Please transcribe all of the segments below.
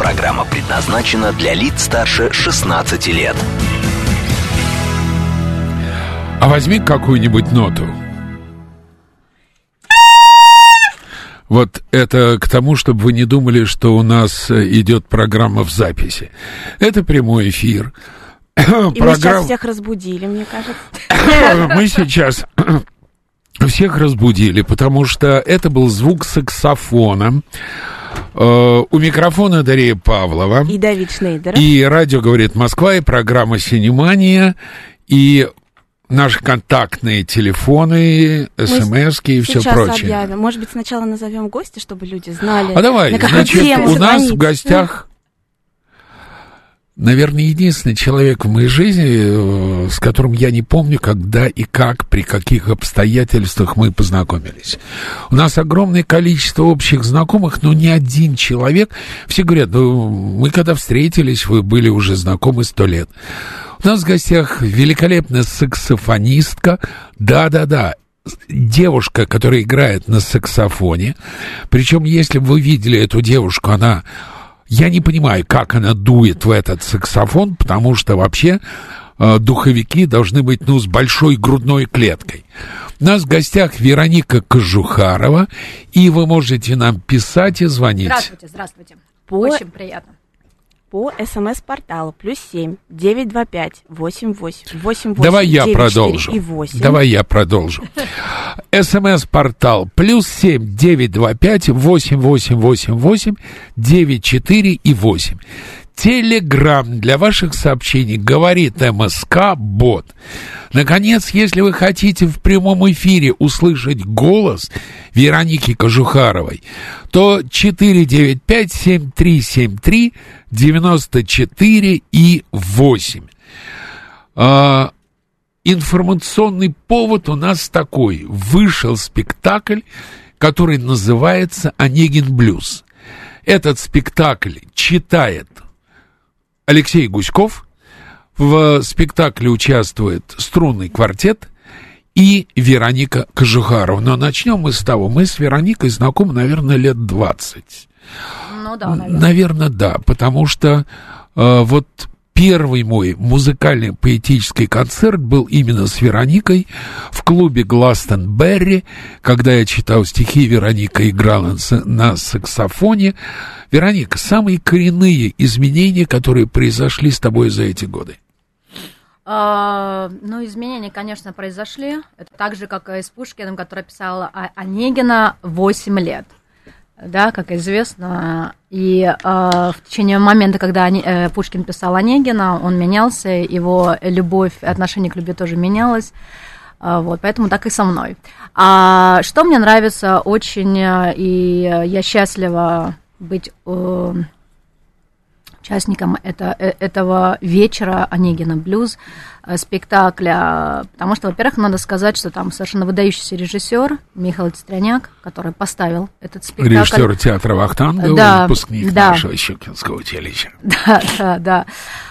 Программа предназначена для лиц старше 16 лет. А возьми какую-нибудь ноту. Вот это к тому, чтобы вы не думали, что у нас э, идет программа в записи. Это прямой эфир. И мы сейчас всех разбудили, мне кажется. Мы сейчас всех разбудили, потому что это был звук саксофона. Э, У микрофона Дарья Павлова. И Давид Шнейдер. И радио говорит Москва, и программа «Синемания». И наши контактные телефоны, смс и все прочее. объявим. Может быть, сначала назовем гостя, чтобы люди знали, А давай, на какую значит, тему у нас звонить. в гостях, наверное, единственный человек в моей жизни, э, с которым я не помню, когда и как, при каких обстоятельствах мы познакомились. У нас огромное количество общих знакомых, но ни один человек, все говорят, ну, мы когда встретились, вы были уже знакомы сто лет. У нас в гостях великолепная саксофонистка, да-да-да, девушка, которая играет на саксофоне. Причем, если вы видели эту девушку, она... Я не понимаю, как она дует в этот саксофон, потому что вообще э, духовики должны быть, ну, с большой грудной клеткой. У нас в гостях Вероника Кожухарова, и вы можете нам писать и звонить. Здравствуйте, здравствуйте. По- Очень приятно. По смс-порталу плюс семь девять два пять восемь восемь восемь восемь Давай я продолжу. и. Давай я продолжу. СМС-портал плюс семь девять два пять восемь восемь восемь восемь девять четыре и восемь. Телеграмм для ваших сообщений говорит МСК Бот. Наконец, если вы хотите в прямом эфире услышать голос Вероники Кожухаровой, то 495-7373-94 и 8. А, информационный повод у нас такой. Вышел спектакль, который называется «Онегин блюз». Этот спектакль читает Алексей Гуськов. В спектакле участвует струнный квартет и Вероника Кожухарова. Но начнем мы с того. Мы с Вероникой знакомы, наверное, лет 20. Ну да, наверное. Наверное, да, потому что э, вот первый мой музыкальный поэтический концерт был именно с Вероникой в клубе Гластенберри, когда я читал стихи, Вероника играла на саксофоне. Вероника, самые коренные изменения, которые произошли с тобой за эти годы. А, ну, изменения, конечно, произошли. Это так же, как и с Пушкиным, который писал о Онегина 8 лет. Да, как известно. И а, в течение момента, когда Оне- э, Пушкин писал Онегина, он менялся, его любовь, отношение к любви тоже менялось. А, Вот, поэтому так и со мной. А что мне нравится очень, э, и э, я счастлива быть э, участником это, э, этого вечера Онегина блюз э, спектакля, потому что, во-первых, надо сказать, что там совершенно выдающийся режиссер Михаил Тестряняк, который поставил этот спектакль. Режиссер театра Вахтангова, Да, выпускник да. нашего Щукинского училища. Да, да, да.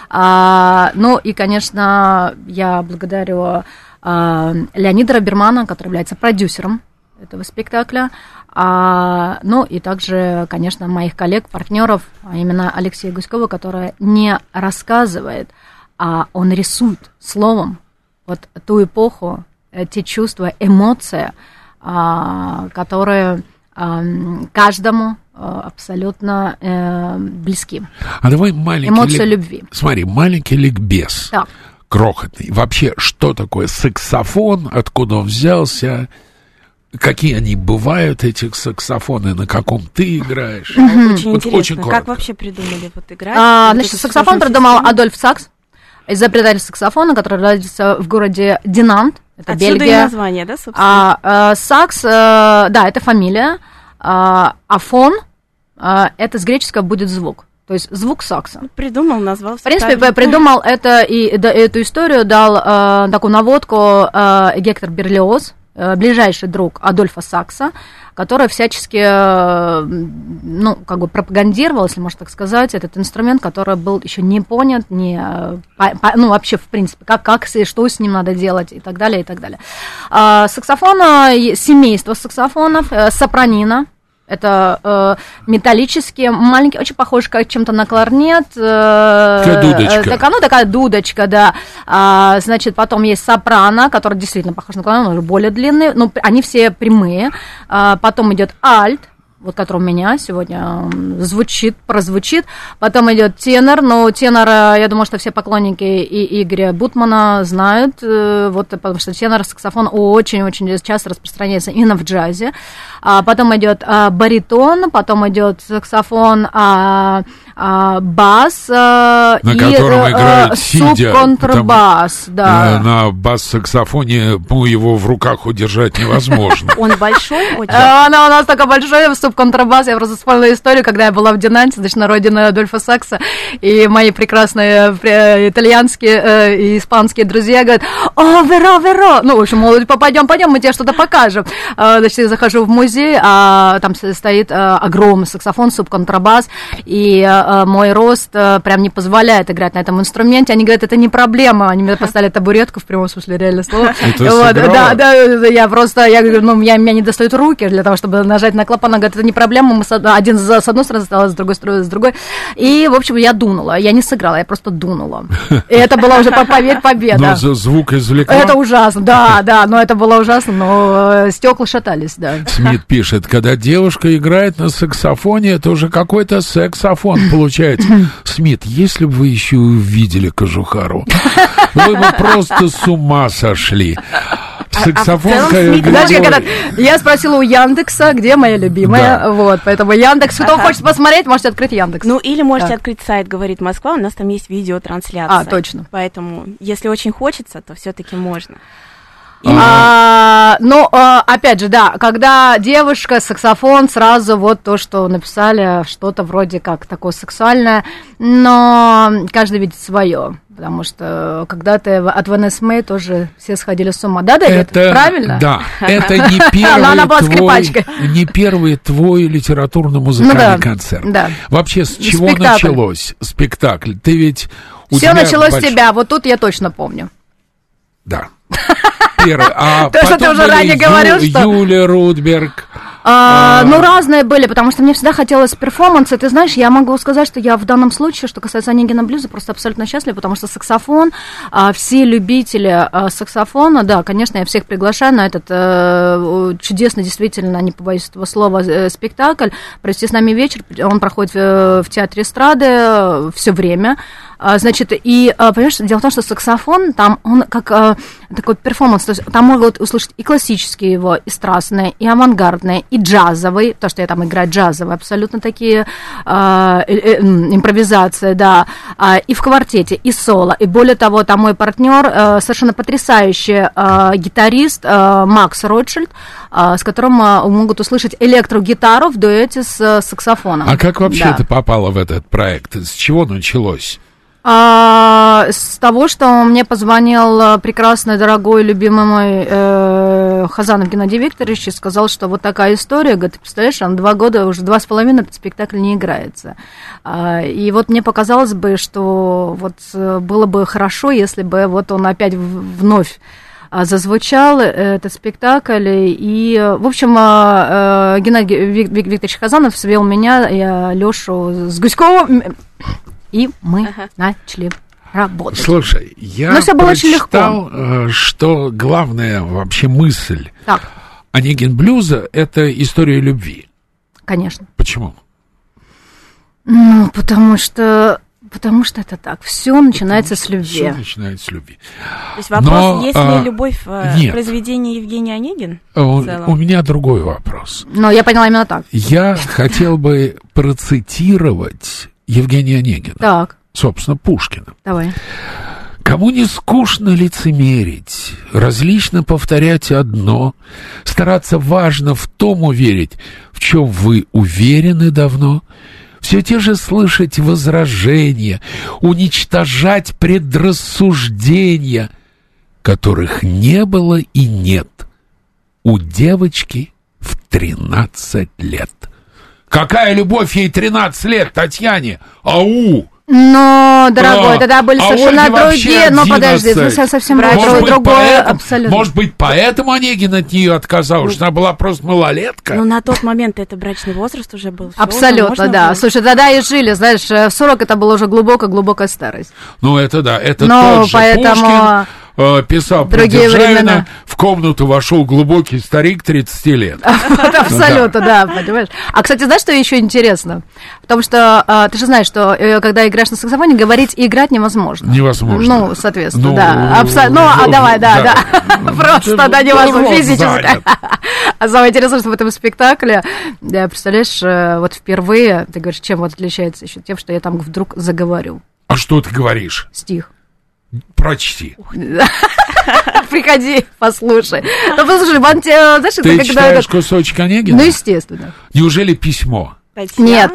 А, ну и, конечно, я благодарю а, Леонида Робермана, который является продюсером этого спектакля. А, ну и также, конечно, моих коллег, партнеров, а именно Алексея Гуськова, который не рассказывает, а он рисует словом вот ту эпоху, те чувства, эмоции, а, которые а, каждому абсолютно э, близки. А давай маленький... Эмоция лик- любви. Смотри, маленький ликбез. Так. крохотный. Вообще, что такое саксофон, откуда он взялся, какие они бывают, эти саксофоны, на каком ты играешь. Очень Вот интересно. очень как вообще придумали вот играть? А, Вот значит, саксофон придумал систему? Адольф Сакс, изобретатель саксофона, который родился в городе Динант, это Отсюда и Бельгия. название, да, собственно? А, э, сакс, э, да, это фамилия, а, а фон, э, это с греческого будет звук. То есть звук сакса. Придумал, назвал. В принципе, правильно. придумал это и да, эту историю дал э, такую наводку э, Гектор Берлиоз, ближайший друг Адольфа Сакса, который всячески, э, ну, как бы пропагандировал, если можно так сказать, этот инструмент, который был еще не понят, не, э, ну, вообще, в принципе, как, как, с- что с ним надо делать и так далее, и так далее. А, саксофон, э, семейство саксофонов, э, сопранина, это э, металлические, маленькие, очень похожи как чем-то на кларнет. Э, Такая дудочка. э, такая, ну, такая дудочка, да. А, значит, потом есть сопрано, который действительно похож на кларнет, он уже более длинный. Ну, они все прямые. А, потом идет альт, вот который у меня сегодня звучит, прозвучит. Потом идет тенор, но тенор, э, я думаю, что все поклонники и Игоря Бутмана знают, э, вот, потому что тенор саксофон очень-очень часто распространяется именно в джазе. А потом идет а, баритон, потом идет саксофон, а, а, бас а, На и котором э, играют э, сидя, субконтрабас, Э, да. На бас-саксофоне ну, его в руках удержать невозможно. Он большой очень. А, Она у нас такая большая, субконтрабас. Я просто вспомнила историю, когда я была в Динанте, значит, на родине Адольфа Сакса, и мои прекрасные итальянские и испанские друзья говорят, о, Веро, Веро! Ну, в общем, мол, пойдем, пойдем, мы тебе что-то покажем. А, Значит, я захожу в музей, а там стоит огромный саксофон, субконтрабас, и э, мой рост э, прям не позволяет играть на этом инструменте. Они говорят, это не проблема. Они мне поставили табуретку, в прямом смысле реально слова. Это Вот, да, да, я просто, я говорю, ну, меня, меня не достают руки для того, чтобы нажать на клапан. Она говорит, это не проблема, мы с, од- один за, с одной стороны стал, с другой стороны, с другой. И, в общем, я дунула. Я не сыграла, я просто дунула. И это была уже, по- поверь, победа. Но звук извлекла. Это ужасно, да, да, но это было ужасно, но э, стекла шатались, да. Смит пишет, когда девушка играет на саксофоне, это уже какой-то саксофон получается. Смит, если бы вы еще увидели Кожухару, вы бы просто с ума сошли. Саксофон, как Смит Знаешь, как это? Я спросила у Яндекса, где моя любимая, Да. вот, поэтому Яндекс, кто Ага. хочет посмотреть, можете открыть Яндекс. Ну, или можете Так. открыть сайт «Говорит Москва», у нас там есть видеотрансляция. А, точно. Поэтому, если очень хочется, то все-таки можно. А, ну, а, опять же, да, когда девушка, саксофон, сразу вот то, что написали, что-то вроде как такое сексуальное, но каждый видит свое, потому что когда-то от Ванесс Мэй тоже все сходили с ума. Да, Дэвид? это, Правильно? Да, это не Но она первый была твой, не первый твой литературно-музыкальный Ну да, концерт. да. Вообще, с чего Спектакль. началось спектакль? Ты ведь Все началось больш- с тебя, вот тут я точно помню. Да. Первый. А То, что ты уже ранее говорил, что- Юля Рудберг. А, А. ну, разные были, потому что мне всегда хотелось перформанса. Ты знаешь, я могу сказать, что я в данном случае, что касается Онегина блюза, просто абсолютно счастлива, потому что саксофон, а, все любители а, саксофона, да, конечно, я всех приглашаю на этот э, чудесный, действительно, не побоюсь этого слова, э, спектакль. Провести с нами вечер, он проходит э, в театре эстрады все время. А, Значит, и, а, понимаешь, дело в том, что саксофон, там он как а, такой перформанс, то есть там могут услышать и классические его, и страстные, и авангардные, и джазовый, то, что я там играю джазовые, абсолютно такие э, э, импровизации, да, и в квартете, и соло, и более того, там мой партнер э, совершенно потрясающий гитарист Макс Ротшильд, с которым могут услышать электрогитару в дуэте с э, саксофоном. А как вообще Да. ты попала в этот проект? С чего началось? А, с того, что мне позвонил э, прекрасный, дорогой, любимый мой э, Хазанов Геннадий Викторович и сказал, что вот такая история, говорит, ты представляешь, он два года, уже два с половиной этот спектакль не играется. А, и вот мне показалось бы, что вот э, было бы хорошо, если бы вот он опять вновь а, зазвучал э, этот спектакль, и, в общем, а, Геннадий Вик- Вик- Викторович Хазанов свел меня, я Лешу с Гуськовым, и мы Ага. начали работать. Слушай, я Ну, всё было очень прочитал, э, что главная вообще мысль Так, Онегин блюза — это история любви. конечно. Почему? Ну, потому что, потому что это так. Все начинается с любви. Все начинается с любви. То есть вопрос, Но, есть ли а, любовь в нет. произведении Евгения Онегин? А У, целом. у меня другой вопрос. Но я поняла именно так. Я хотел бы процитировать Евгения Онегина, Так, собственно, Пушкина. давай. Кому не скучно лицемерить, различно повторять одно, стараться важно в том уверить, в чем вы уверены давно, все те же слышать возражения, уничтожать предрассуждения, которых не было и нет у девочки в 13 лет. Какая любовь ей 13 лет, Татьяне? Ау! Но, дорогой, А, тогда были а совершенно Ольге другие. Но подожди, 11. совсем, совсем Может другое, быть, другое, поэтому, абсолютно. может быть, поэтому Онегин от нее отказался, что она была просто малолетка? Ну, на тот момент это брачный возраст уже был. Абсолютно, да. было. Слушай, тогда и жили, знаешь, э, в 40 это была уже глубокая-глубокая старость. Ну, это да, это Но тот же поэтому Пушкин э, писал про другие Державина, времена. в комнату вошел глубокий старик 30 лет. Абсолютно, да, понимаешь. А, кстати, знаешь, что еще интересно? Потому что а, ты же знаешь, что э, когда играешь на саксофоне, говорить и играть невозможно. Невозможно. Ну, соответственно, Ну, да. Абсо- Ну, а ну, давай, да, да. да. Просто, да, невозможно физически. А самое интересное, что в этом спектакле, да, представляешь, э, вот впервые, ты говоришь, чем вот отличается еще тем, что я там вдруг заговорю А что ты говоришь? стих. Прочти. Приходи, послушай. Ну, послушай, Ван, те- знаешь, Ты это когда... читаешь кусочек Онегина? Ну, естественно. Неужели письмо? Татьяна? Нет.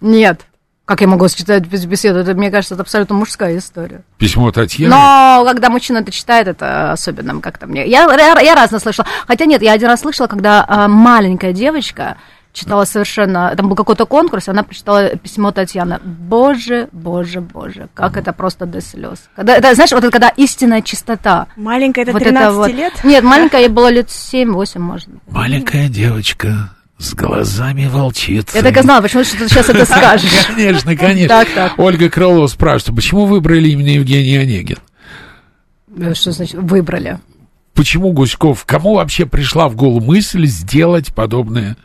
Нет. Как я могу читать без беседы? Это, мне кажется, это абсолютно мужская история. Письмо Татьяны? Но когда мужчина это читает, это особенно как-то мне... Я, я, я разно слышала. Хотя нет, я один раз слышала, когда а, маленькая девочка читала совершенно... Там был какой-то конкурс, она прочитала письмо Татьяны. Боже, боже, боже, как это просто до слез. Когда, это, знаешь, вот это когда истинная чистота. Маленькая, это вот 13 вот. лет? Нет, маленькая, ей было лет 7-8, может быть. Маленькая девочка с глазами волчицы. Я так и знала, почему ты сейчас это скажешь. Конечно, конечно. Так, так. Ольга Крылова спрашивает, почему выбрали именно Евгений Онегин? Э, Что значит выбрали? Почему Гуськов? Кому вообще пришла в голову мысль сделать подобное?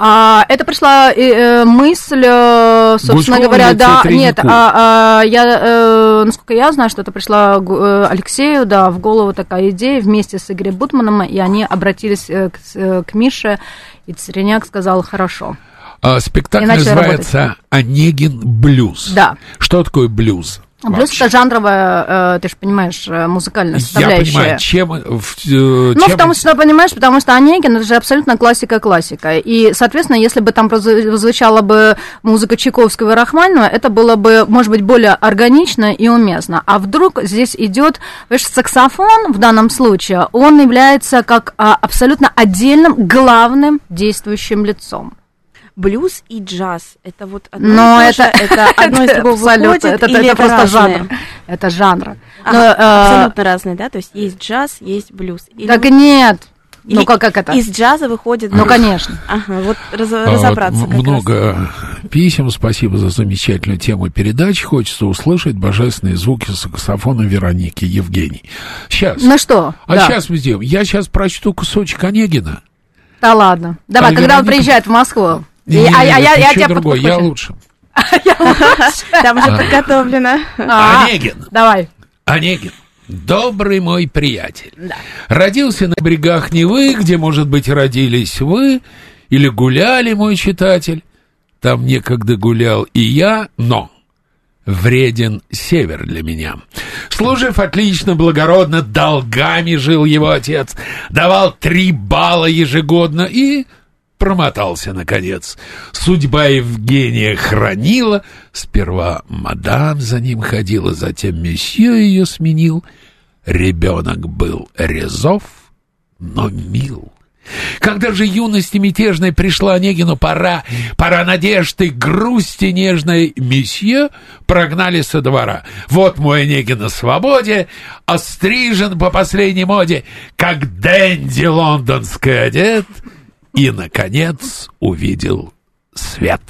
А, это пришла э, э, мысль, э, собственно Гуськова говоря, да, нет, а, а, я, э, насколько я знаю, что это пришла э, Алексею, да, в голову такая идея вместе с Игорем Бутманом, и они обратились к, к Мише, и Цереняк сказал, хорошо. А, спектакль называется «Онегин блюз». Да. Что такое блюз? Плюс вообще? это жанровая, э, ты же понимаешь, э, музыкальная Я составляющая. понимаю, чем... э, в- э, Ну, чем- потому что, понимаешь, потому что Онегин, это же абсолютно классика-классика. И, соответственно, если бы там звучала бы музыка Чайковского и Рахманинова, это было бы, может быть, более органично и уместно. А вдруг здесь идет, понимаешь, саксофон в данном случае, он является как а, абсолютно отдельным главным действующим лицом. Блюз и джаз. Это вот одно Но это, это одно из другого абсолютно, выходит, это, или это просто разные? жанр. Это жанр. А, Но, э, абсолютно разные, да? То есть есть джаз, есть блюз. Или так нет. или ну, как, как это? Из джаза выходит... Ну, конечно. Ага, вот раз- А, разобраться как раз. Много писем, спасибо за замечательную тему передачи. Хочется услышать божественные звуки саксофона Вероники Евгений. Сейчас. Ну что? а да. сейчас мы сделаем. Я сейчас прочту кусочек Онегина. Да ладно. Давай, А когда он Вероника- приезжает в Москву. И- а, а я, я ничего тебя другое, я лучше. Там уже подготовлено. А, Онегин. Давай. Онегин, добрый мой приятель. Родился на берегах Невы, где, может быть, родились вы, или гуляли, мой читатель. Там некогда гулял и я, но вреден север для меня. Служив отлично, благородно, долгами жил его отец, давал три балла ежегодно и промотался, наконец. Судьба Евгения хранила. Сперва мадам за ним ходила, затем месье ее сменил. Ребенок был резов, но мил. Когда же юности мятежной пришла Онегину пора, пора надежды, грусти нежной, месье прогнали со двора. Вот мой Онегин на свободе, острижен по последней моде, как Дэнди лондонский одет, и, наконец, увидел свет.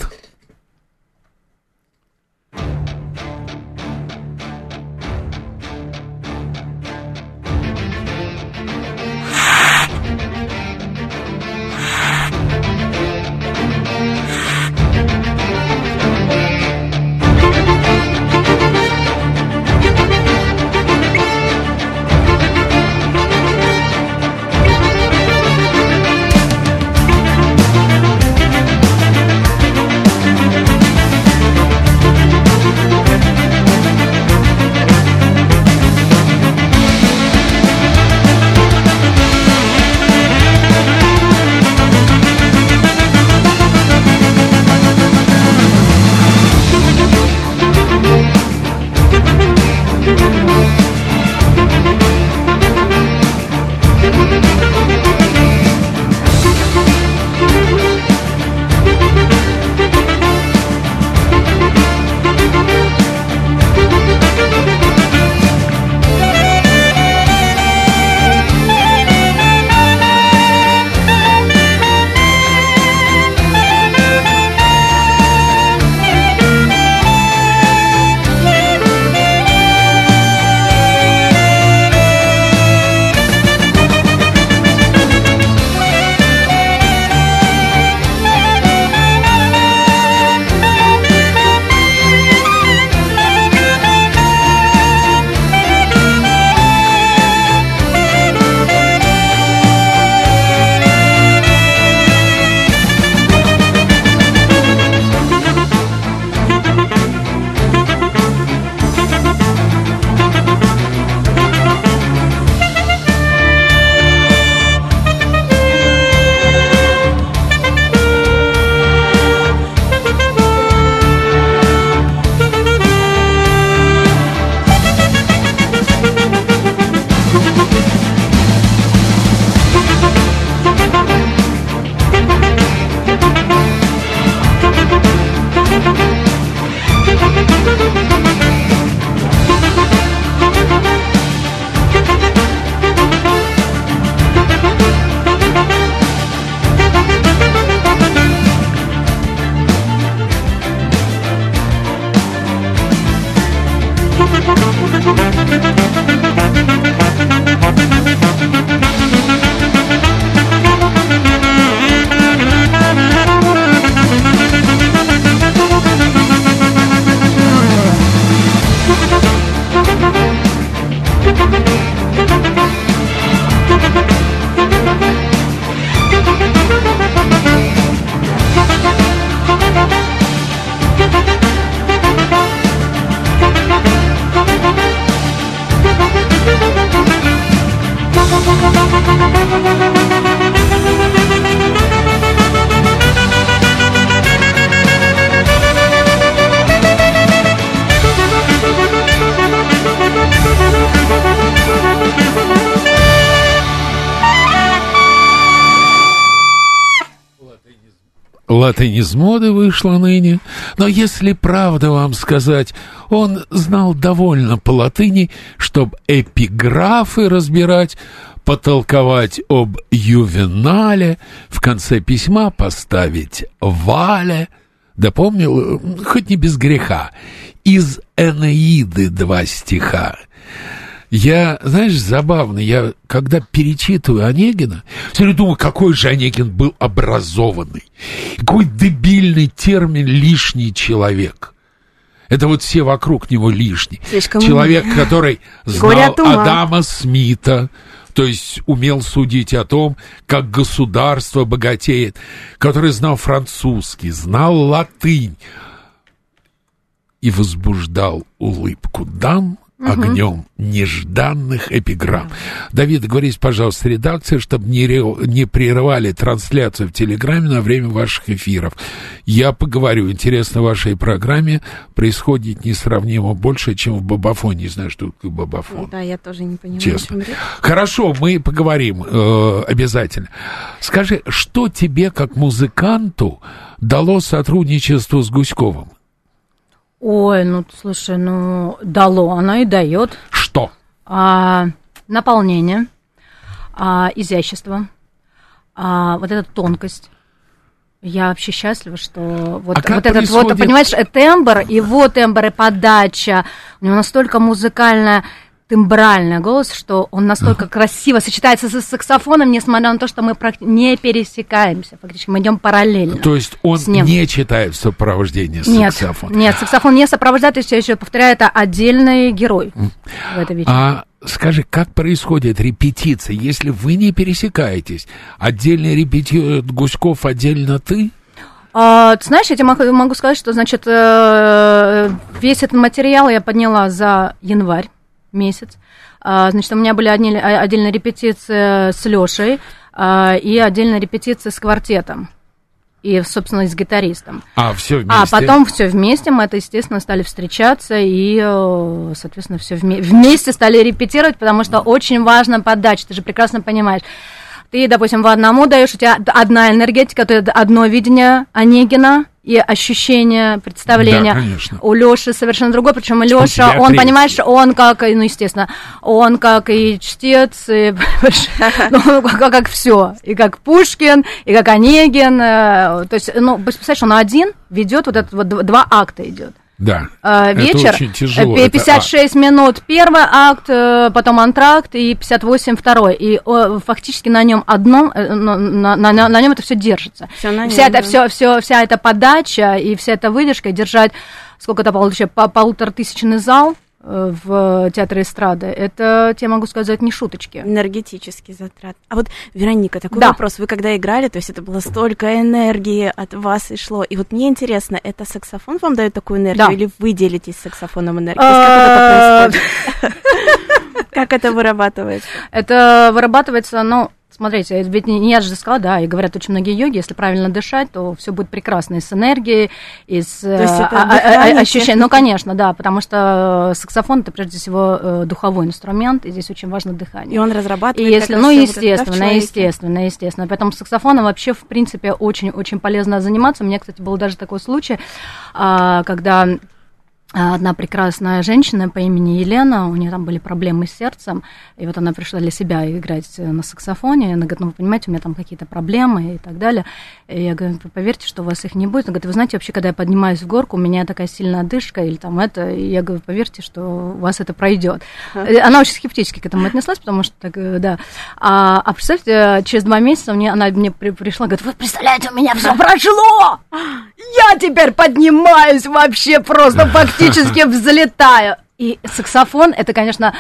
Латынь из моды вышла ныне, но если правда вам сказать, он знал довольно по латыни, чтобы эпиграфы разбирать, потолковать об ювенале, в конце письма поставить вале, да помнил, хоть не без греха, из Энеиды два стиха. Я, знаешь, забавно, я когда перечитываю Онегина, все время думаю, какой же Онегин был образованный. Какой дебильный термин «лишний человек». Это вот все вокруг него лишний. Слишком Человек, который Горе знал. Адама Смита, то есть умел судить о том, как государство богатеет, который знал французский, знал латынь и возбуждал улыбку дам огнем нежданных эпиграмм. Давид, говорите, пожалуйста, редакция, чтобы не, ре- не прерывали трансляцию в Телеграме на время ваших эфиров. Я поговорю. Интересно, в вашей программе происходит несравнимо больше, чем в Бабафоне. Не знаю, что такое Бабафон. Да, я тоже не понимаю, Честно. о чем речь. Хорошо, мы поговорим э, обязательно. Скажи, что тебе, как музыканту, дало сотрудничество с Гуськовым? Ой, ну, слушай, ну, дало, оно и дает. Что? А, наполнение, а, изящество, а, вот эта тонкость. Я вообще счастлива, что вот, А вот этот вот, происходит- понимаешь, э, тембр, его тембр и подача, у него настолько музыкальная тембральный голос, что он настолько красиво сочетается с саксофоном, несмотря на то, что мы не пересекаемся, фактически мы идем параллельно. То есть он не читает сопровождение Нет, саксофона? нет, саксофон не сопровождает, я еще повторяю, это отдельный герой в этой вечеринке. А скажи, как происходит репетиция, если вы не пересекаетесь? Отдельно репетирует Гуськов, отдельно ты? А, ты знаешь, я тебе могу, могу сказать, что, значит, э, весь этот материал я подняла за январь месяц. А, значит, у меня были одни- а- отдельные репетиции с Лешей и отдельная репетиция с квартетом. и, собственно, и с гитаристом. А, все вместе? А потом все вместе, мы это, естественно, стали встречаться и, э, соответственно, все вместе стали репетировать, потому что очень важна подача, ты же прекрасно понимаешь. Ты, допустим, в одному даешь, у тебя одна энергетика, то одно видение Онегина, и ощущение, представление. Да, конечно. У Лёши совершенно другое, причем Лёша, он, понимаешь, он как, ну, естественно, он как и чтец, и, ну, как, как все, и как Пушкин, и как Онегин, э, то есть, ну, представляешь, он один ведет вот это вот два акта идет. Да. Э, вечер. Это очень тяжело. 56 это... минут первый акт, э, потом антракт и 58 второй. И фактически на нем одном, э, на, на, на, на нем это все держится. Всё на нем, вся, да. это, все, все, вся эта подача и вся эта выдержка держать сколько это получается, по полутора тысячный зал Э, в театре эстрады, это, я могу сказать, не шуточки. Энергетический затрат. А вот, Вероника, такой да. вопрос. Вы когда играли, то есть это было столько энергии от вас и шло. И вот мне интересно, это саксофон вам дает такую энергию, да. или вы делитесь саксофоном энергией? Как это происходит? Как это вырабатывается? Это вырабатывается, ну, Смотрите, ведь не я же сказала, да, и говорят очень многие йоги, если правильно дышать, то все будет прекрасно и с энергией, и с это а, а, а, ощущением. Ну, конечно, да, потому что саксофон это прежде всего э, духовой инструмент, и здесь очень важно дыхание. И он разрабатывает. И если, ну, естественно, вот естественно, естественно. Поэтому саксофоном вообще, в принципе, очень-очень полезно заниматься. У меня, кстати, был даже такой случай, когда одна прекрасная женщина по имени Елена, у нее там были проблемы с сердцем, и вот она пришла для себя играть на саксофоне, она говорит, ну, вы понимаете, у меня там какие-то проблемы и так далее. И я говорю, поверьте, что у вас их не будет. Она говорит, вы знаете, вообще, когда я поднимаюсь в горку, у меня такая сильная одышка или там это, и я говорю, поверьте, что у вас это пройдет. Uh-huh. Она очень скептически к этому отнеслась, потому что, так, э, да. А, а представьте, через два месяца мне, она мне при, пришла, говорит, вы представляете, у меня все прошло! Я теперь поднимаюсь вообще просто фактически практически взлетаю. И саксофон, это, конечно,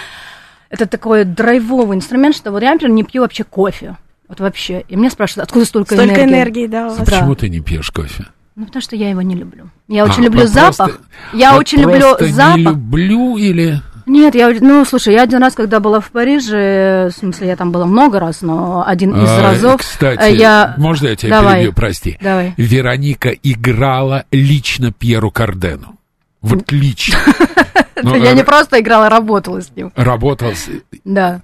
это такой драйвовый инструмент, что вот я, например, не пью вообще кофе. Вот вообще. И меня спрашивают, откуда столько, столько энергии? энергии, да, у вас. Почему да. ты не пьешь кофе? Ну, потому что я его не люблю. Я а, очень люблю запах. Просто, я очень люблю запах. не люблю или... Нет, я, ну, слушай, я один раз, когда была в Париже, в смысле, я там была много раз, но один из а, разов... Кстати, я... можно я тебя Давай. перебью, прости? Давай. Вероника играла лично Пьеру Кардену. Вот лично. Я не просто играла, работала с ним. Работала с... Да.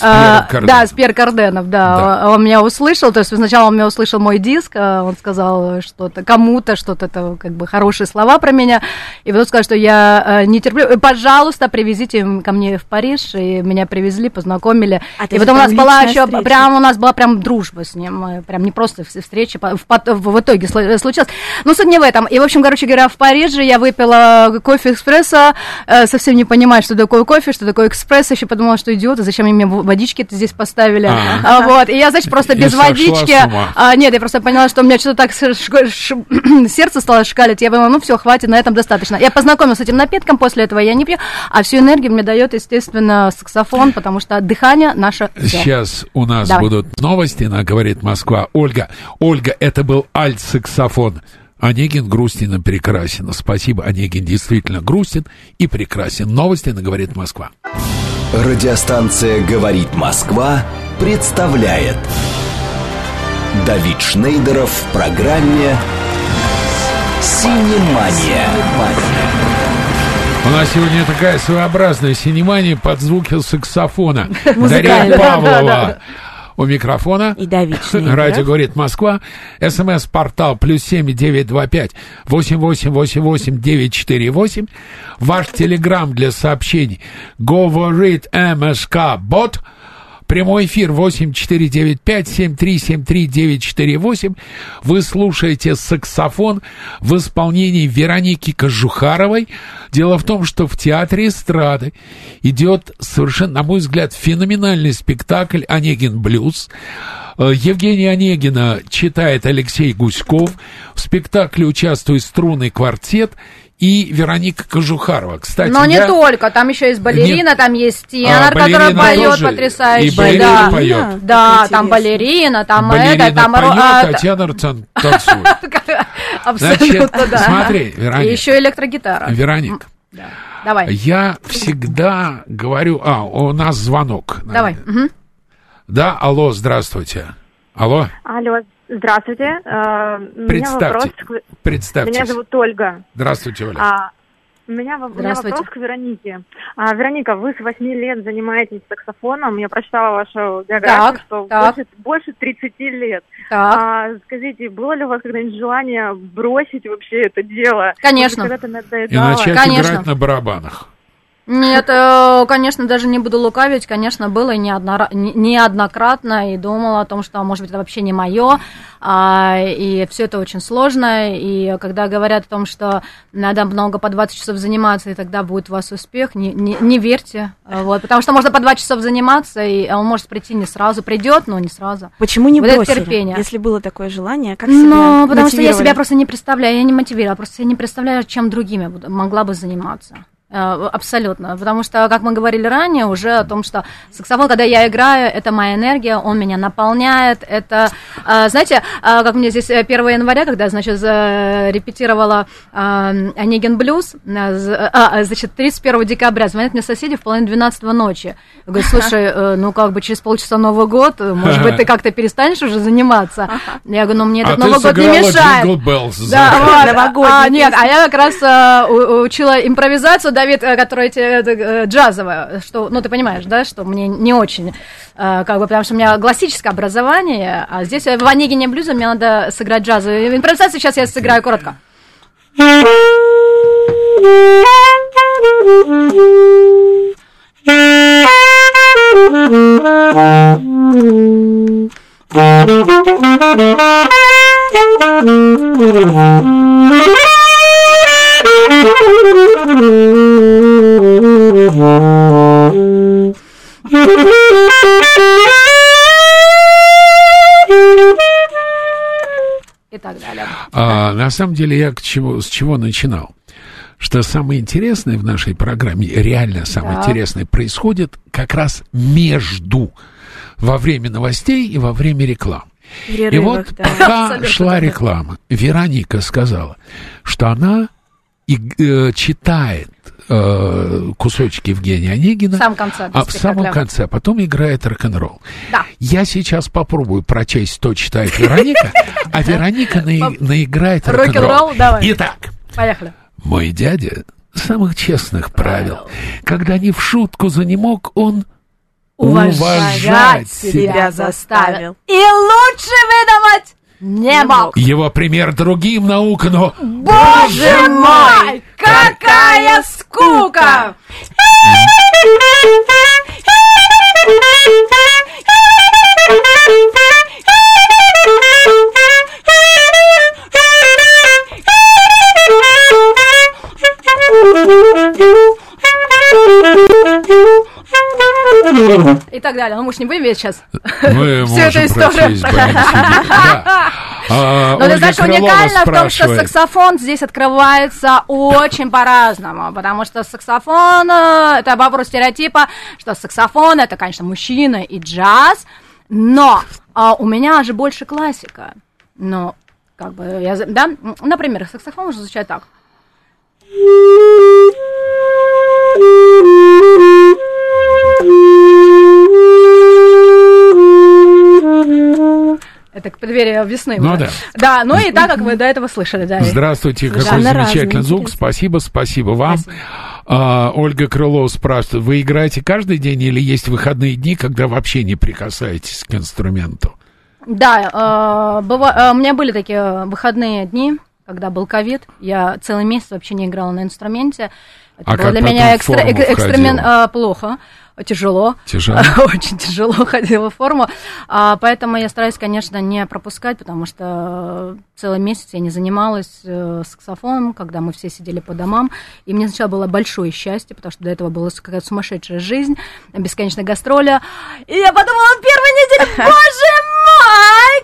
А, да, с Пьер Карденов, да. да. Он, меня услышал, то есть сначала он меня услышал мой диск, а он сказал что-то кому-то, что-то, это, как бы хорошие слова про меня, и потом сказал, что я э, не терплю, э, пожалуйста, привезите ко мне в Париж, и меня привезли, познакомили. А и потом у нас была еще, встреча. прям у нас была прям дружба с ним, мы прям не просто встреча, в, в, в итоге случилось. Но суть не в этом. И, в общем, короче говоря, в Париже я выпила кофе экспресса, э, совсем не понимая, что такое кофе, что такое экспресс, еще подумала, что идиоты, зачем мне водички это здесь поставили. А, а, вот. И я, значит, просто без водички. А, нет, я просто поняла, что у меня что-то так сердце стало шкалить. Я думала, ну все, хватит, на этом достаточно. Я познакомилась с этим напитком, после этого я не пью, а всю энергию мне дает, естественно, саксофон, потому что дыхание наше. Сейчас у нас Давай. будут новости, она говорит Москва. Ольга, Ольга, это был альт-саксофон. Онегин грустен и прекрасен. Спасибо, Онегин действительно грустен и прекрасен. Новости на «Говорит Москва». Радиостанция «Говорит Москва» представляет Давид Шнейдеров в программе «Синемания». У нас сегодня такая своеобразная синемания под звуки саксофона. Дарья Павлова у микрофона. И Давид Радио говорит Москва. СМС-портал плюс семь девять два пять восемь восемь восемь восемь девять четыре восемь. Ваш телеграмм для сообщений. Говорит МСК Бот. Прямой эфир 8495-7373-948. Вы слушаете саксофон в исполнении Вероники Кожухаровой. Дело в том, что в театре эстрады идет совершенно, на мой взгляд, феноменальный спектакль «Онегин блюз». Э, Евгения Онегина читает Алексей Гуськов. В спектакле участвует струнный квартет и Вероника Кожухарова. Кстати, Но я... не только, там еще есть балерина, Нет. там есть тенор, а, который поет потрясающе. И балерина да. поет. Да, там балерина, там балерина это, там поет, а, а тенор танцует. Абсолютно, да. Смотри, Вероника. И еще электрогитара. Вероник. Да. Давай. Я всегда говорю, а, у нас звонок. Давай. Да, алло, здравствуйте. Алло. Алло, Здравствуйте. Представьте. Меня вопрос... Представьте. Меня зовут Ольга. Здравствуйте, Оля. А, у меня, у меня вопрос к Веронике. А, Вероника, вы с 8 лет занимаетесь саксофоном. Я прочитала вашу биографию, так, что так. Больше, больше 30 лет. Так. А, скажите, было ли у вас когда-нибудь желание бросить вообще это дело? Конечно. И начать Конечно. играть на барабанах. Нет, э, конечно, даже не буду лукавить, конечно, было неоднократно и думала о том, что, может быть, это вообще не мое, а, и все это очень сложно, и когда говорят о том, что надо много по 20 часов заниматься, и тогда будет у вас успех, не, не, не верьте, вот, потому что можно по 2 часов заниматься, и он может прийти не сразу, придет, но не сразу. Почему не вот бросили, терпение. если было такое желание, как себя Ну, потому что я себя просто не представляю, я не мотивировала, просто я не представляю, чем другими могла бы заниматься. Э, абсолютно. Потому что, как мы говорили ранее, уже о том, что саксофон, когда я играю, это моя энергия, он меня наполняет. Это, э, знаете, э, как мне здесь 1 января, когда, значит, репетировала Онегин блюз, а, значит, 31 декабря звонят мне соседи в половине 12 ночи. Говорят, слушай, ну как бы через полчаса Новый год, может быть, ты как-то перестанешь уже заниматься? Я говорю, ну мне этот а Новый год не мешает. Да, вот. а, нет, а я как раз учила импровизацию, Давид, э, который эти, э, джазовая, что, ну, ты понимаешь, да, что мне не очень, э, как бы, потому что у меня классическое образование, а здесь в Онегине блюза мне надо сыграть джазовую импровизацию, сейчас я сыграю коротко. И так далее. А, на самом деле я к чего, с чего начинал? Что самое интересное в нашей программе, реально самое да. интересное, происходит как раз между, во время новостей и во время рекламы. Перерывах, и вот да. пока Абсолютно шла реклама, Вероника сказала, что она и, э, читает э, кусочки Евгения Онегина. В самом конце. А в самом конце. Потом играет рок-н-ролл. Да. Я сейчас попробую прочесть, что читает Вероника, а Вероника наиграет рок-н-ролл. Итак. Поехали. Мой дядя самых честных правил. Когда не в шутку за не мог, он уважать себя заставил. И лучше выдавать не мог. Его пример другим наука, но... Боже мой, какая скука! И так далее. Ну, мы же не будем видеть сейчас мы всю эту историю. А, Но ты знаешь, уникально в том, что саксофон здесь открывается очень по-разному, потому что саксофон, э, это вопрос стереотипа, что саксофон это, конечно, мужчина и джаз, но а, у меня же больше классика. Но, как бы, я, да, например, саксофон может звучать так. Преддверию весны. Ну да. Да, ну и так, как вы до этого слышали. Да. Здравствуйте, какой замечательный звук. Спасибо, спасибо вам. Спасибо. А, Ольга Крылова спрашивает, вы играете каждый день или есть выходные дни, когда вообще не прикасаетесь к инструменту? Да, э, быва, э, у меня были такие выходные дни, когда был ковид. Я целый месяц вообще не играла на инструменте. Это а было для меня экстра, экстремент э, плохо тяжело. Тяжело. Очень тяжело ходила в форму. А, поэтому я стараюсь, конечно, не пропускать, потому что целый месяц я не занималась э, саксофоном, когда мы все сидели по домам. И мне сначала было большое счастье, потому что до этого была какая-то сумасшедшая жизнь, бесконечная гастроля. И я подумала, первой неделе, боже мой,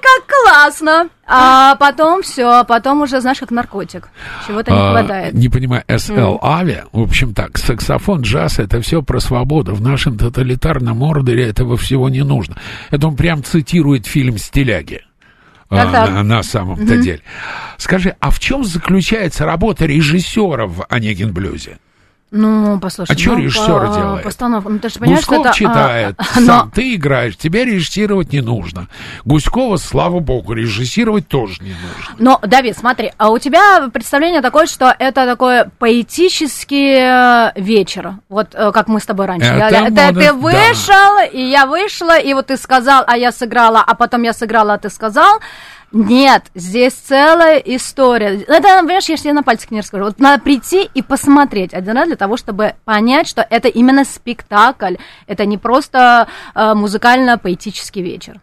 как классно! А потом все, потом уже, знаешь, как наркотик. Чего-то не а, хватает. Не понимаю, СЛ Авиа, в общем так, саксофон, джаз, это все про свободу. В нашем тоталитарном ордере этого всего не нужно. Это он прям цитирует фильм «Стиляги». Так, так. На, на самом-то угу. деле. Скажи, а в чем заключается работа режиссера в Онегин Блюзе? Ну, послушай. А что ну, режиссер по, делает? Постановка. Ну, ты же понимаешь, Гуськов что это, читает, а, сам но... ты играешь, тебе режиссировать не нужно. Гуськова, слава богу, режиссировать тоже не нужно. Но, Давид, смотри, а у тебя представление такое, что это такой поэтический э, вечер. Вот э, как мы с тобой раньше. Это я, мода, ты, ты вышел, да. и я вышла, и вот ты сказал, а я сыграла, а потом я сыграла, а ты сказал. Нет, здесь целая история. Это, понимаешь, я тебе на пальцах не расскажу. Вот надо прийти и посмотреть один раз для того, чтобы понять, что это именно спектакль. Это не просто э, музыкально-поэтический вечер.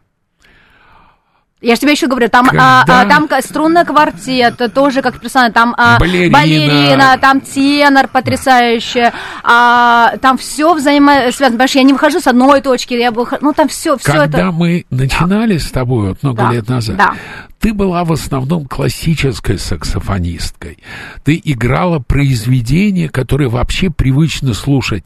Я же тебе еще говорю, там, а, а, там струнный квартет, тоже как персонаж, там а, балерина. балерина, там тенор потрясающий, а, там все взаимосвязано. Что я не выхожу с одной точки, я был, ну там все, все Когда это. Когда мы начинали с тобой вот много да. лет назад, да. ты была в основном классической саксофонисткой. Ты играла произведения, которые вообще привычно слушать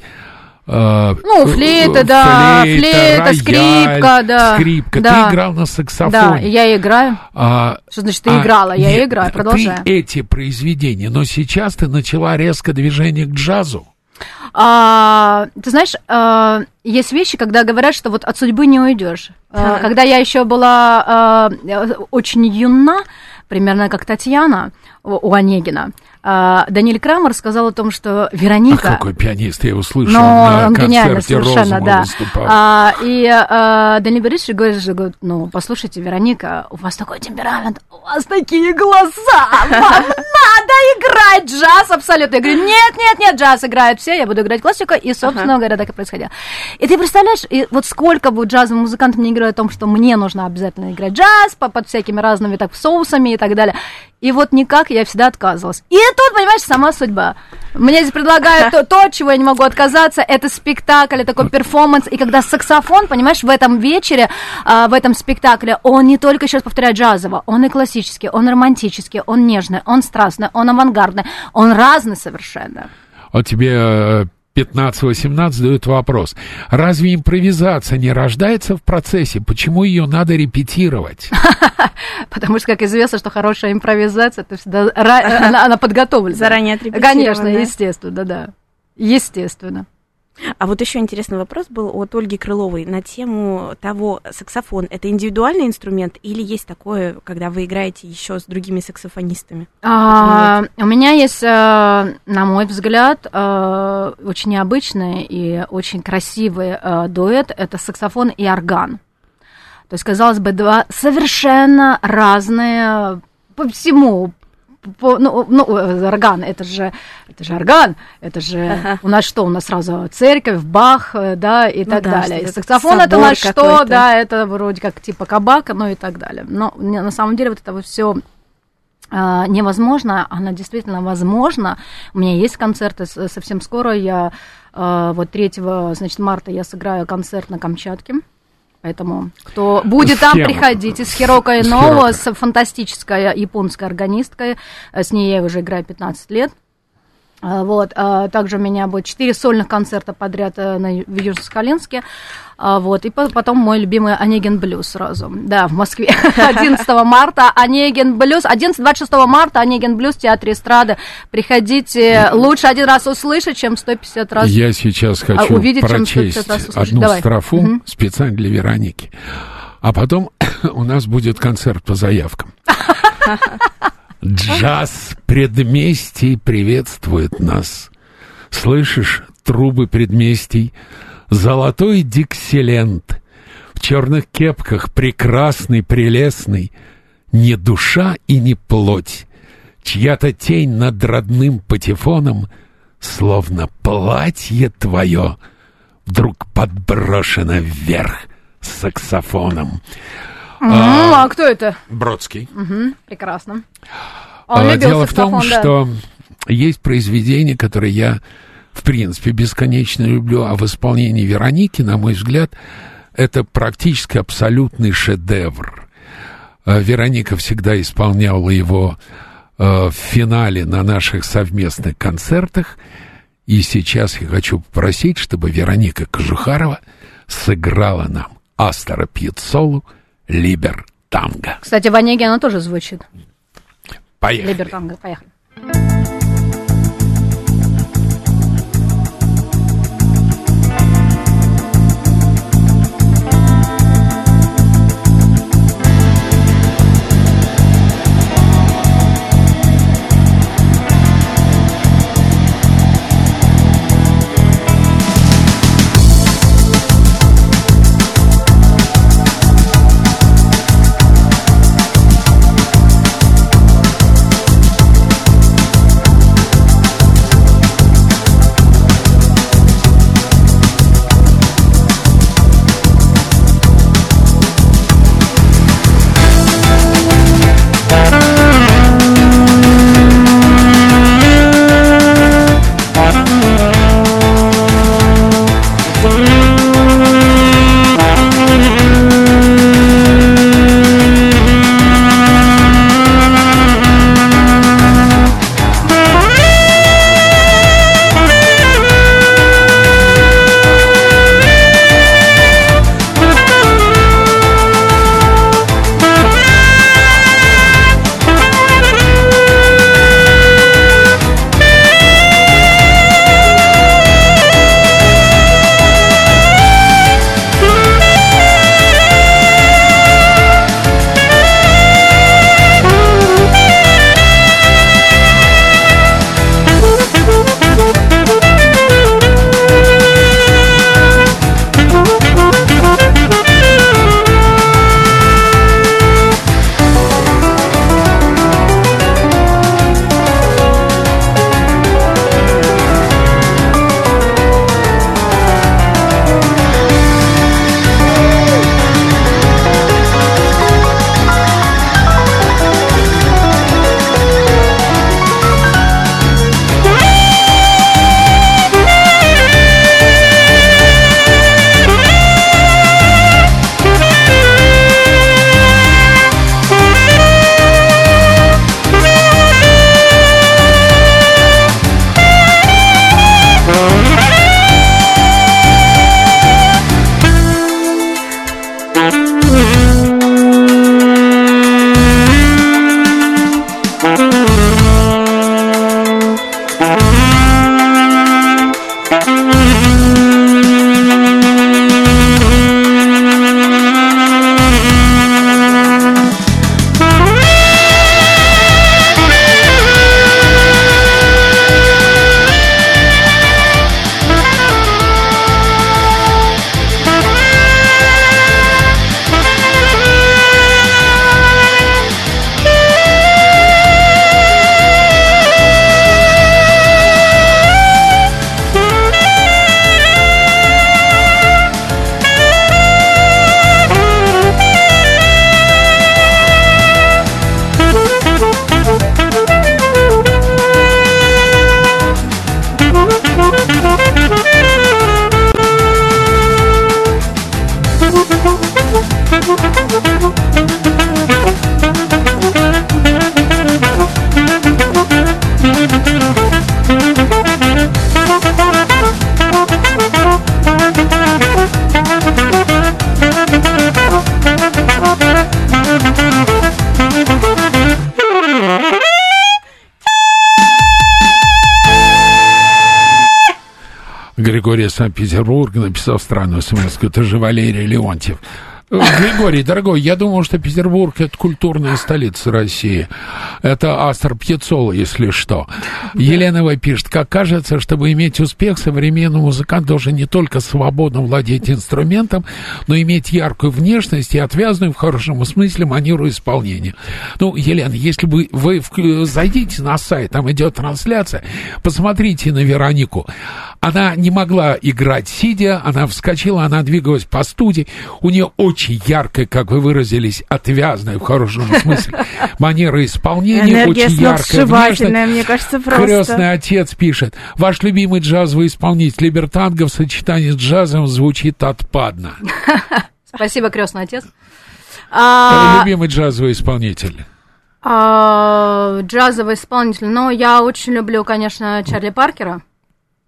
ну, флейта, да, флейта, флейта рояль, скрипка, да. Скрипка. Да. Ты играл на саксофоне. Да, я играю. А, Что значит, ты а, играла? Я нет, играю, продолжаю. Ты эти произведения, но сейчас ты начала резко движение к джазу. А, ты знаешь, а, есть вещи, когда говорят, что вот от судьбы не уйдешь. А, когда я еще была а, очень юна, примерно как Татьяна у Онегина, а, Даниэль Крамер сказал о том, что Вероника... А какой пианист, я его слышал но на он гениально совершенно, да. выступал. А, и а, Даниэль Борисович говорит, говорит, ну, послушайте, Вероника, у вас такой темперамент, у вас такие глаза, вам надо играть джаз абсолютно. Я говорю, нет, нет, нет, джаз играют все, я буду играть классику, и, собственно ага. говоря, так и происходило. И ты представляешь, и вот сколько будет джазовых музыкантов мне говорят о том, что мне нужно обязательно играть джаз под всякими разными так соусами и так далее. И вот никак я всегда отказывалась. И тут, понимаешь, сама судьба. Мне здесь предлагают то, то, от чего я не могу отказаться. Это спектакль, такой перформанс. И когда саксофон, понимаешь, в этом вечере, а, в этом спектакле, он не только, сейчас повторяю, джазово, он и классический, он романтический, он нежный, он страстный, он авангардный, он разный совершенно. А тебе э, 15-18 задают вопрос. Разве импровизация не рождается в процессе? Почему ее надо репетировать? Потому что, как известно, что хорошая импровизация, то всегда она подготовлена. Заранее отрепетирована. Конечно, естественно, да. Естественно. А вот еще интересный вопрос был от Ольги Крыловой на тему того, саксофон это индивидуальный инструмент или есть такое, когда вы играете еще с другими саксофонистами? А, у меня есть, э, на мой взгляд, э, очень необычный и очень красивый э, дуэт. Это саксофон и орган. То есть, казалось бы, два совершенно разные по всему, по, ну, ну, э, орган, это же, это же орган, это же ага. у нас что, у нас сразу церковь, Бах, э, да, и ну, так да, далее. И саксофон это у нас что, да, это вроде как типа кабака, ну и так далее. Но на самом деле вот это все а, невозможно, она действительно возможна. У меня есть концерты совсем скоро. Я а, вот 3 значит, марта я сыграю концерт на Камчатке. Поэтому кто будет там, приходите. С Хироко Иново, с фантастической японской органисткой. С ней я уже играю 15 лет. А, вот, а, также у меня будет четыре сольных концерта подряд э, на, в Южно-Сахалинске. А, вот, и потом мой любимый Онегин Блюз сразу. Да, в Москве. 11 марта Онегин Блюз. 11-26 марта Онегин Блюз в Театре эстрады. Приходите. Лучше один раз услышать, чем 150 раз Я сейчас хочу увидеть, прочесть одну Давай. строфу угу. специально для Вероники. А потом у нас будет концерт по заявкам. Джаз предместий приветствует нас. Слышишь, трубы предместий, золотой дикселент, в черных кепках прекрасный, прелестный, не душа и не плоть, чья-то тень над родным патефоном, словно платье твое, вдруг подброшено вверх саксофоном. А, а кто это? Бродский. Угу, прекрасно. Он а, дело в том, да. что есть произведения, которые я, в принципе, бесконечно люблю, а в исполнении Вероники, на мой взгляд, это практически абсолютный шедевр. А, Вероника всегда исполняла его а, в финале на наших совместных концертах. И сейчас я хочу попросить, чтобы Вероника Кожухарова сыграла нам Астора Пьецолу Либер Танго. Кстати, в Онеге она тоже звучит. Поехали. Либер Танго, поехали. Григория Санкт-Петербурга написал странную смс это же Валерий Леонтьев. Григорий, дорогой, я думал, что Петербург – это культурная столица России. Это Астер Пьецола, если что. Елена В. пишет, как кажется, чтобы иметь успех, современный музыкант должен не только свободно владеть инструментом, но иметь яркую внешность и отвязную, в хорошем смысле, манеру исполнения. Ну, Елена, если бы вы зайдите на сайт, там идет трансляция, посмотрите на Веронику. Она не могла играть сидя, она вскочила, она двигалась по студии. У нее очень яркая, как вы выразились, отвязная в хорошем смысле манера исполнения, Энергия очень яркая внешность. мне кажется, просто. Крестный отец пишет, ваш любимый джазовый исполнитель Либертанго в сочетании с джазом звучит отпадно. Спасибо, крестный отец. А, любимый джазовый исполнитель. А, джазовый исполнитель. Ну, я очень люблю, конечно, Чарли Паркера.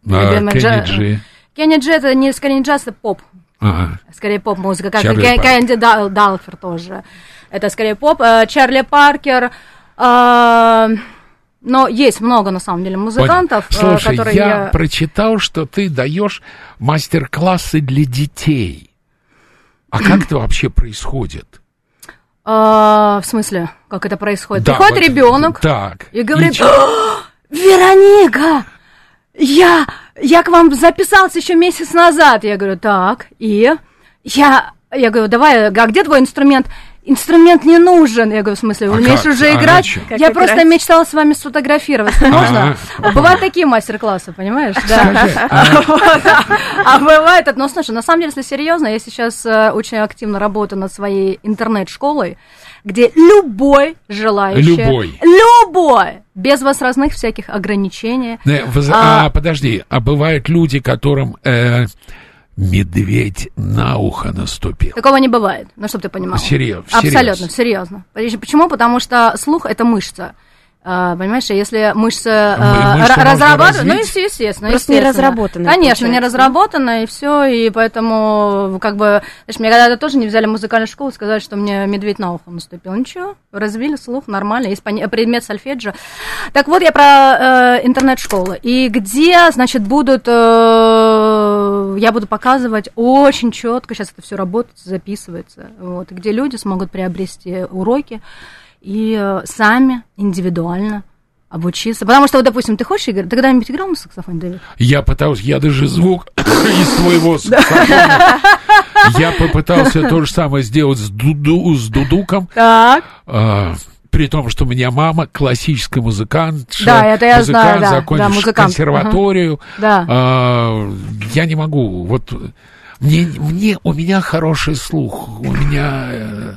А, Кенни. Джи. Кенни Джи это не, скорее не джаз, это поп. Ага. Скорее поп-музыка, как Чарли и Кэнди Дал, Далфер тоже. Это скорее поп. Э, Чарли Паркер. Э, но есть много, на самом деле, музыкантов, Понял. Слушай, которые я, я прочитал, что ты даешь мастер-классы для детей. А как это вообще происходит? А, в смысле, как это происходит? Да, Приходит вот, ребенок так, и говорит: и... Вероника, я, я к вам записался еще месяц назад. Я говорю, так, и я, я говорю, давай, а где твой инструмент? Инструмент не нужен. Я говорю, в смысле, умеешь а уже а играть? А я просто играть? мечтала с вами сфотографироваться. Можно? Бывают такие мастер-классы, понимаешь? Да. А бывает это, ну, слушай, на самом деле, если серьезно, я сейчас э, очень активно работаю над своей интернет-школой, где любой желающий... Любой. Любой! Без возрастных всяких ограничений. Не, воз... а, а, подожди, а бывают люди, которым... Э, медведь на ухо наступил. Такого не бывает, ну, чтобы ты понимал. Серьезно. Абсолютно, серьезно. Почему? Потому что слух – это мышца. А, понимаешь, если мышца а, разрабатывает, ну, естественно, Просто не разработана. Конечно, не разработана, и все, и поэтому, как бы, знаешь, меня когда-то тоже не взяли в музыкальную школу, сказали, что мне медведь на ухо наступил. Ничего, развили слух, нормально, есть предмет сольфеджио. Так вот, я про э, интернет-школу, и где, значит, будут, э, я буду показывать очень четко, сейчас это все работает, записывается, вот, где люди смогут приобрести уроки, и э, сами индивидуально обучиться. Потому что, вот, допустим, ты хочешь играть, ты когда-нибудь играл на саксофоне, Дэвид? Я пытался, я даже звук из своего саксофона. Я попытался то же самое сделать с, дуду, с дудуком. Так. При том, что у меня мама классическая музыкант, да, это я музыкант, знаю, да, закончил да, музыкант. консерваторию. Угу. Да. А, я не могу. Вот мне, мне, у меня хороший слух, у меня э,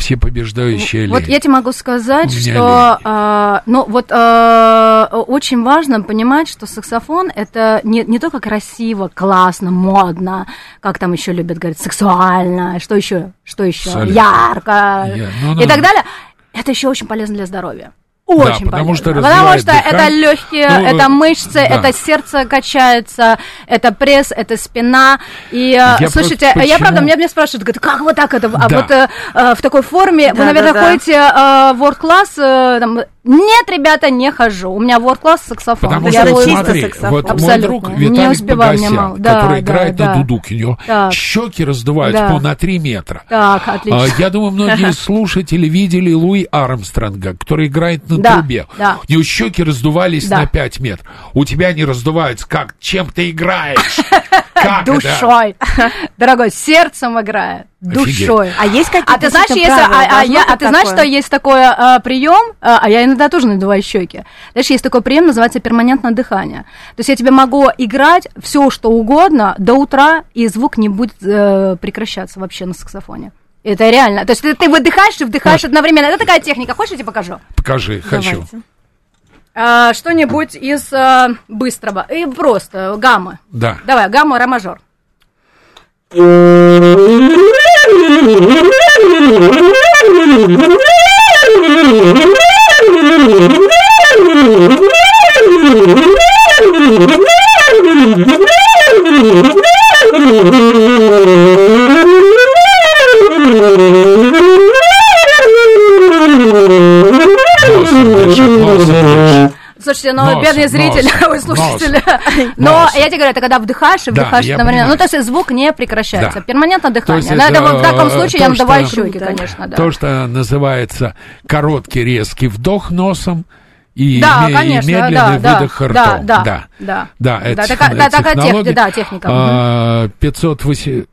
все побеждающие Вот я тебе могу сказать, что э, ну, вот э, очень важно понимать, что саксофон это не, не только красиво, классно, модно, как там еще любят говорить, сексуально, что еще, что еще, ярко yeah. no, no. и так далее. Это еще очень полезно для здоровья. Очень да, потому что Потому что дыхание. это легкие, ну, это мышцы, да. это сердце качается, это пресс, это спина. И я слушайте, просто, я правда, меня, меня спрашивают, говорят, как вот так это? А да. А вот э, в такой форме, да, вы, наверное, да, да. ходите э, в world class, э, там, нет, ребята, не хожу. У меня world-class саксофон. Потому я что, смотри, саксофон. вот Абсолютно. мой друг Виталик Погосян, да, который да, играет да, на него так. щеки раздуваются да. по на 3 метра. Так, отлично. А, я думаю, многие слушатели видели Луи Армстронга, который играет на да, трубе. Да. У него щеки раздувались да. на 5 метров. У тебя они раздуваются как? Чем ты играешь? Как Душой. Дорогой, сердцем играет душой. А есть какие-то А ты знаешь, если, а, а, я, а ты знаешь, что есть такой а, прием, а, а я иногда тоже надуваю щеки. Знаешь, есть такой прием, называется перманентное дыхание. То есть я тебе могу играть все, что угодно до утра, и звук не будет э, прекращаться вообще на саксофоне. Это реально. То есть ты, ты выдыхаешь и вдыхаешь вот. одновременно. Это такая техника. Хочешь, я тебе покажу? Покажи, хочу. Давайте. А, что-нибудь из а, быстрого. И просто гамма. Да. Давай, гамма, ра мажор. Слушай, слушайте, но нос, бедные зрители, ой, слушатели. Нос, но я тебе говорю, это когда вдыхаешь и вдыхаешь да, одновременно. Ну, то есть звук не прекращается. Да. Перманентно дыхание. Да, это, в таком случае то, я надуваю щеки, конечно, да. То, что называется короткий резкий вдох носом, и, да, ме- конечно, и медленный да, выдох да, ртом. Да, да, да. Да, да это, да, такая, да, такая тех, да, техника. А, 508,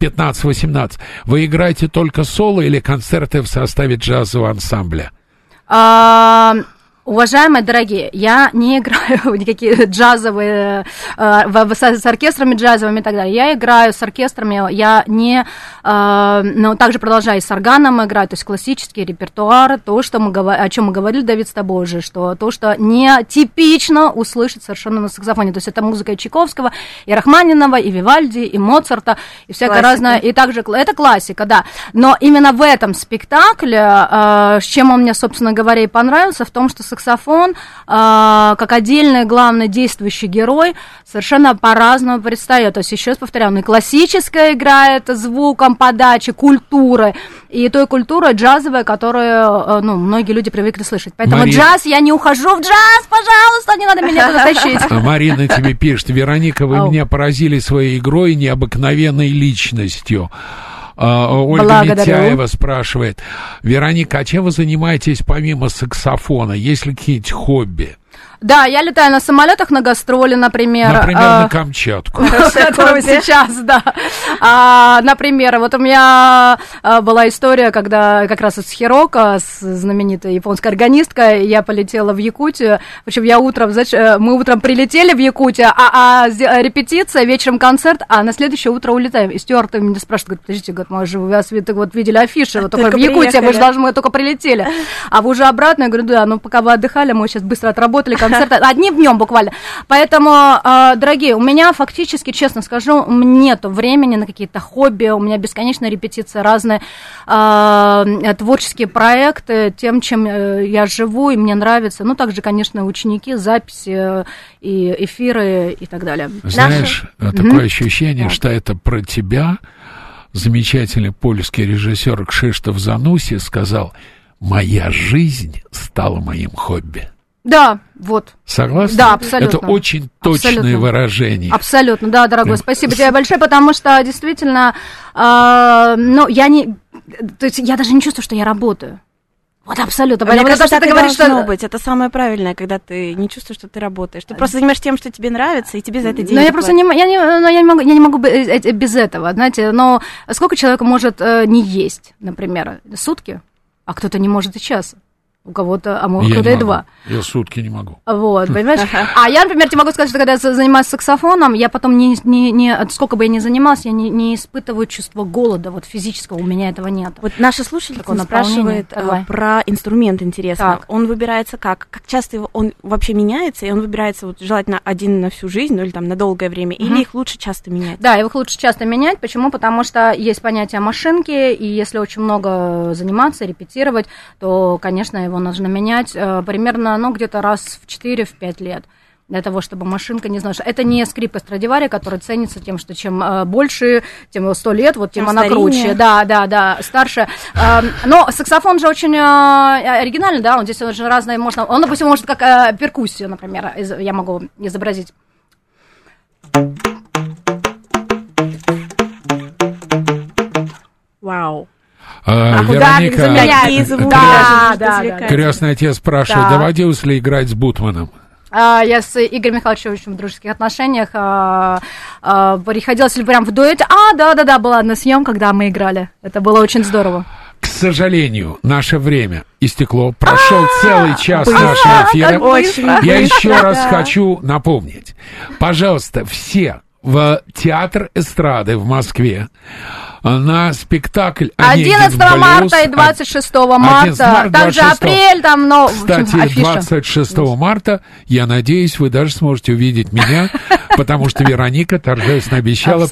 15-18. Вы играете только соло или концерты в составе джазового ансамбля? А, Уважаемые дорогие, я не играю в никакие джазовые, э, с, оркестрами джазовыми и так далее. Я играю с оркестрами, я не, э, но также продолжаю с органом играть, то есть классический репертуар, то, что мы, о чем мы говорили, Давид, с тобой уже, что то, что не типично услышать совершенно на саксофоне. То есть это музыка и Чайковского, и Рахманинова, и Вивальди, и Моцарта, и всякое классика. разное. И также, это классика, да. Но именно в этом спектакле, э, с чем он мне, собственно говоря, и понравился, в том, что саксофон, э, как отдельный главный действующий герой, совершенно по-разному предстает. То есть, еще раз повторяю, и классическая играет звуком подачи, культуры, и той культуры джазовая, которую, э, ну, многие люди привыкли слышать. Поэтому Марина... джаз, я не ухожу в джаз, пожалуйста, не надо меня туда тащить. А Марина тебе пишет, Вероника, вы меня поразили своей игрой необыкновенной личностью. А, Ольга Благодарю. Митяева спрашивает, Вероника, а чем вы занимаетесь помимо саксофона? Есть ли какие-нибудь хобби? Да, я летаю на самолетах на гастроли, например. Например, а, на Камчатку. Которую сейчас, да. А, например, вот у меня а, была история, когда как раз из Хирока, с знаменитой японской органисткой, я полетела в Якутию. В общем, я утром, э, мы утром прилетели в Якутию, а, а репетиция, вечером концерт, а на следующее утро улетаем. И Стюарт меня спрашивает, говорит, подождите, говорит, мы же вы вас вот видели афиши, вот только в Якутии, мы же должны, мы только прилетели. А вы уже обратно? Я говорю, да, ну пока вы отдыхали, мы сейчас быстро отработали концерт концерты, одним днем буквально. Поэтому, а, дорогие, у меня фактически, честно скажу, нет времени на какие-то хобби, у меня бесконечная репетиция, разные а, творческие проекты, тем, чем э, я живу, и мне нравится. Ну, также, конечно, ученики, записи и эфиры и так далее. Знаешь, Наши... такое mm-hmm. ощущение, что это про тебя. Замечательный польский режиссер Кшиштов Зануси сказал, «Моя жизнь стала моим хобби». Да, вот. Согласна? Да, абсолютно. Это очень точное абсолютно. выражение. Абсолютно, да, дорогой. Спасибо тебе большое, потому что действительно, э, ну, я не. То есть я даже не чувствую, что я работаю. Вот абсолютно. Мне кажется, что ты говоришь, что быть. Это самое правильное, когда ты не чувствуешь, что ты работаешь. Ты просто занимаешься тем, что тебе нравится, и тебе за это деньги. Но я просто не, я не, но я не могу, я не могу э, э, без этого, знаете. Но сколько человек может э, не есть, например, сутки, а кто-то не может и часа у кого-то, а может, кто-то и два. Я сутки не могу. Вот, понимаешь? А я, например, тебе могу сказать, что когда я занимаюсь саксофоном, я потом не, не, не сколько бы я ни занималась, я не, не испытываю чувство голода, вот физического, у меня этого нет. Вот наша слушательница спрашивает э, Давай. про инструмент, интересно. Так. Он выбирается как? Как часто его, он вообще меняется, и он выбирается вот, желательно один на всю жизнь, ну или там на долгое время, угу. или их лучше часто менять? Да, их лучше часто менять. Почему? Потому что есть понятие машинки, и если очень много заниматься, репетировать, то, конечно, его нужно менять э, примерно, ну, где-то раз в 4-5 лет для того, чтобы машинка не знала, это не скрипка Страдивари, которая ценится тем, что чем э, больше, тем 100 лет, вот тем, тем она круче, да, да, да, старше. Э, но саксофон же очень оригинальный, да, он здесь уже разные, можно, он, допустим, может как перкуссию, например, я могу изобразить. Вау. А, а Вероника, да, да, да, крестный отец спрашивает, да. доводилось ли играть с Бутманом? А, я с Игорем Михайловичем в дружеских отношениях. А, приходилось ли прям в дуэте? А, да-да-да, была одна съемка, когда мы играли. Это было очень здорово. К сожалению, наше время истекло. Прошел целый час нашего эфира. Я еще раз хочу напомнить. Пожалуйста, все в театр эстрады в Москве на спектакль 11 марта и 26 марта. Там же апрель, там, но... Кстати, 26 марта, я надеюсь, вы даже сможете увидеть меня, потому что Вероника торжественно обещала